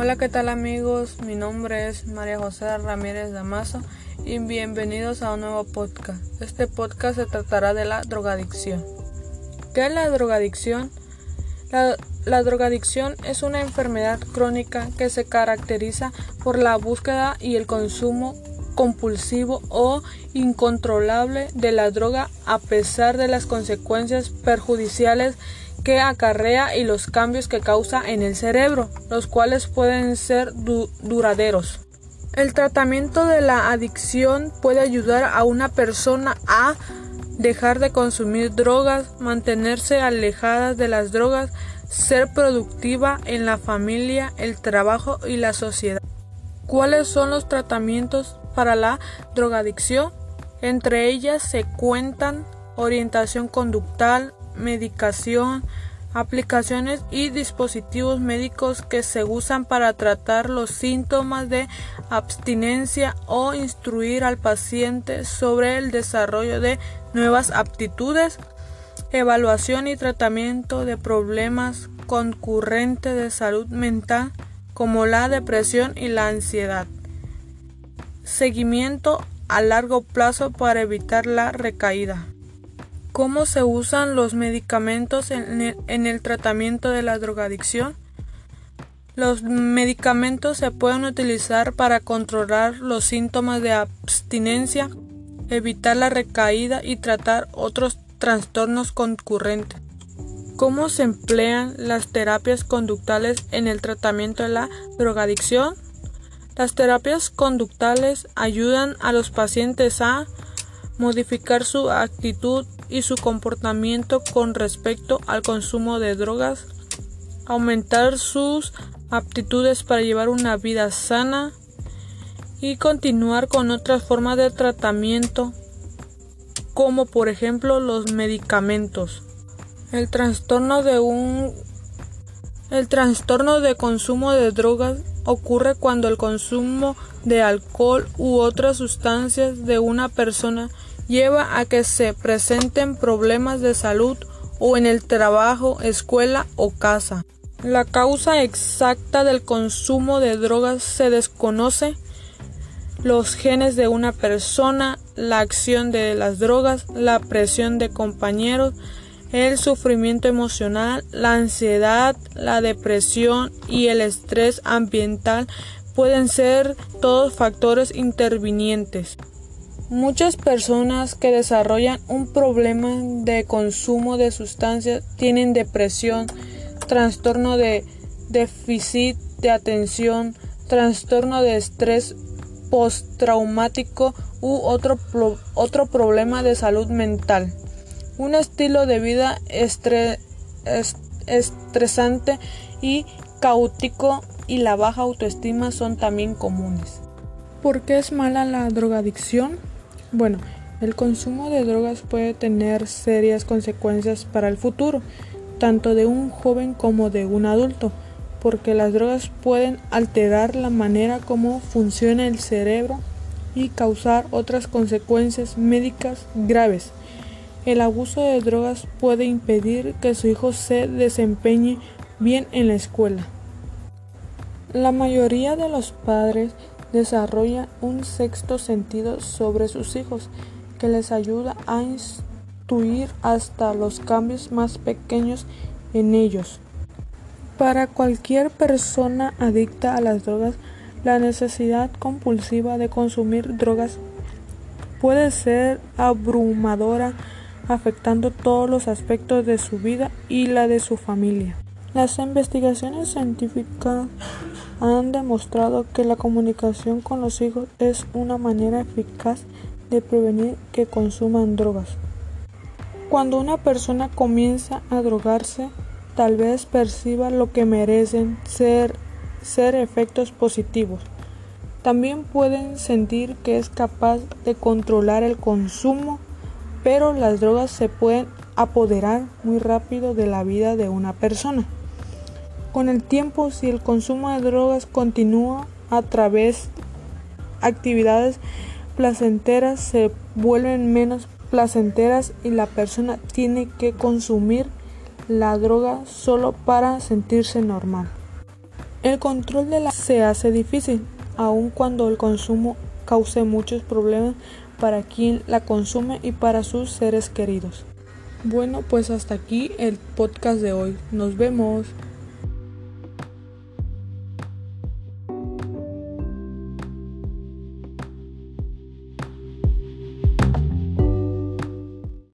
Hola, ¿qué tal amigos? Mi nombre es María José Ramírez Damaso y bienvenidos a un nuevo podcast. Este podcast se tratará de la drogadicción. ¿Qué es la drogadicción? La, la drogadicción es una enfermedad crónica que se caracteriza por la búsqueda y el consumo compulsivo o incontrolable de la droga a pesar de las consecuencias perjudiciales que acarrea y los cambios que causa en el cerebro, los cuales pueden ser duraderos. El tratamiento de la adicción puede ayudar a una persona a dejar de consumir drogas, mantenerse alejada de las drogas, ser productiva en la familia, el trabajo y la sociedad. ¿Cuáles son los tratamientos para la drogadicción? Entre ellas se cuentan orientación conductal, medicación, aplicaciones y dispositivos médicos que se usan para tratar los síntomas de abstinencia o instruir al paciente sobre el desarrollo de nuevas aptitudes, evaluación y tratamiento de problemas concurrentes de salud mental como la depresión y la ansiedad. Seguimiento a largo plazo para evitar la recaída. ¿Cómo se usan los medicamentos en el, tratamiento de la drogadicción? Los medicamentos se pueden utilizar para controlar los síntomas de abstinencia, evitar la recaída y tratar otros trastornos concurrentes. ¿Cómo se emplean las terapias conductales en el tratamiento de la drogadicción? Las terapias conductales ayudan a los pacientes a modificar su actitud y su comportamiento con respecto al consumo de drogas, aumentar sus aptitudes para llevar una vida sana y continuar con otras formas de tratamiento como por ejemplo los medicamentos. El trastorno de un el trastorno de consumo de drogas ocurre cuando el consumo de alcohol u otras sustancias de una persona lleva a que se presenten problemas de salud o en el trabajo, escuela o casa. La causa exacta del consumo de drogas se desconoce. Los genes de una persona, la acción de las drogas, la presión de compañeros, el sufrimiento emocional, la ansiedad, la depresión y el estrés ambiental pueden ser todos factores intervinientes. Muchas personas que desarrollan un problema de consumo de sustancias tienen depresión, trastorno de déficit de atención, trastorno de estrés postraumático u otro, otro problema de salud mental. Un estilo de vida estresante y caótico y la baja autoestima son también comunes. ¿Por qué es mala la drogadicción? Bueno, el consumo de drogas puede tener serias consecuencias para el futuro, tanto de un joven como de un adulto, porque las drogas pueden alterar la manera como funciona el cerebro y causar otras consecuencias médicas graves. El abuso de drogas puede impedir que su hijo se desempeñe bien en la escuela. La mayoría de los padres desarrolla un sexto sentido sobre sus hijos que les ayuda a instruir hasta los cambios más pequeños en ellos. Para cualquier persona adicta a las drogas, la necesidad compulsiva de consumir drogas puede ser abrumadora, afectando todos los aspectos de su vida y la de su familia. Las investigaciones científicas han demostrado que la comunicación con los hijos es una manera eficaz de prevenir que consuman drogas. Cuando una persona comienza a drogarse, tal vez perciba lo que merecen ser, ser efectos positivos. También pueden sentir que es capaz de controlar el consumo, pero las drogas se pueden apoderar muy rápido de la vida de una persona. Con el tiempo, si el consumo de drogas continúa a través de actividades placenteras, se vuelven menos placenteras y la persona tiene que consumir la droga solo para sentirse normal. El control de la se hace difícil, aun cuando el consumo cause muchos problemas para quien la consume y para sus seres queridos. Bueno, pues hasta aquí el podcast de hoy. Nos vemos.